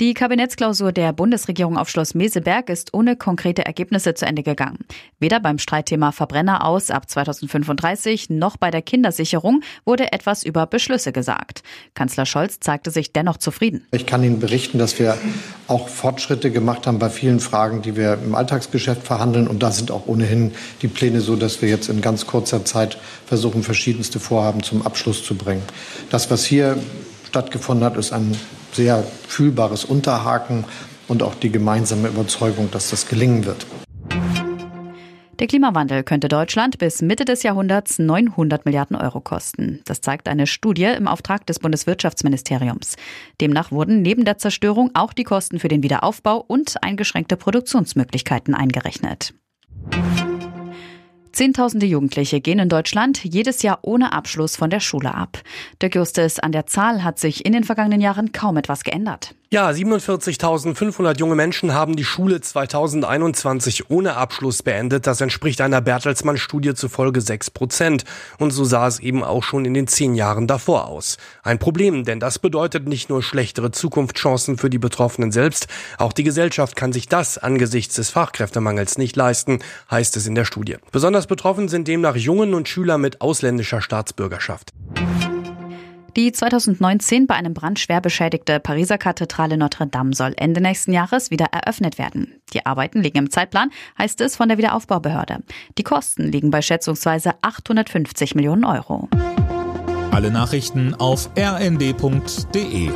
Die Kabinettsklausur der Bundesregierung auf Schloss Meseberg ist ohne konkrete Ergebnisse zu Ende gegangen. Weder beim Streitthema Verbrenner aus ab 2035 noch bei der Kindersicherung wurde etwas über Beschlüsse gesagt. Kanzler Scholz zeigte sich dennoch zufrieden. Ich kann Ihnen berichten, dass wir auch Fortschritte gemacht haben bei vielen Fragen, die wir im Alltagsgeschäft verhandeln. Und da sind auch ohnehin die Pläne so, dass wir jetzt in ganz kurzer Zeit versuchen, verschiedenste Vorhaben zum Abschluss zu bringen. Das, was hier stattgefunden hat, ist ein sehr fühlbares Unterhaken und auch die gemeinsame Überzeugung, dass das gelingen wird. Der Klimawandel könnte Deutschland bis Mitte des Jahrhunderts 900 Milliarden Euro kosten. Das zeigt eine Studie im Auftrag des Bundeswirtschaftsministeriums. Demnach wurden neben der Zerstörung auch die Kosten für den Wiederaufbau und eingeschränkte Produktionsmöglichkeiten eingerechnet. Zehntausende Jugendliche gehen in Deutschland jedes Jahr ohne Abschluss von der Schule ab. Dirk Justus, an der Zahl hat sich in den vergangenen Jahren kaum etwas geändert. Ja, 47.500 junge Menschen haben die Schule 2021 ohne Abschluss beendet. Das entspricht einer Bertelsmann-Studie zufolge 6 Prozent. Und so sah es eben auch schon in den zehn Jahren davor aus. Ein Problem, denn das bedeutet nicht nur schlechtere Zukunftschancen für die Betroffenen selbst, auch die Gesellschaft kann sich das angesichts des Fachkräftemangels nicht leisten, heißt es in der Studie. Besonders betroffen sind demnach Jungen und Schüler mit ausländischer Staatsbürgerschaft. Die 2019 bei einem Brand schwer beschädigte Pariser Kathedrale Notre Dame soll Ende nächsten Jahres wieder eröffnet werden. Die Arbeiten liegen im Zeitplan, heißt es von der Wiederaufbaubehörde. Die Kosten liegen bei schätzungsweise 850 Millionen Euro. Alle Nachrichten auf rnd.de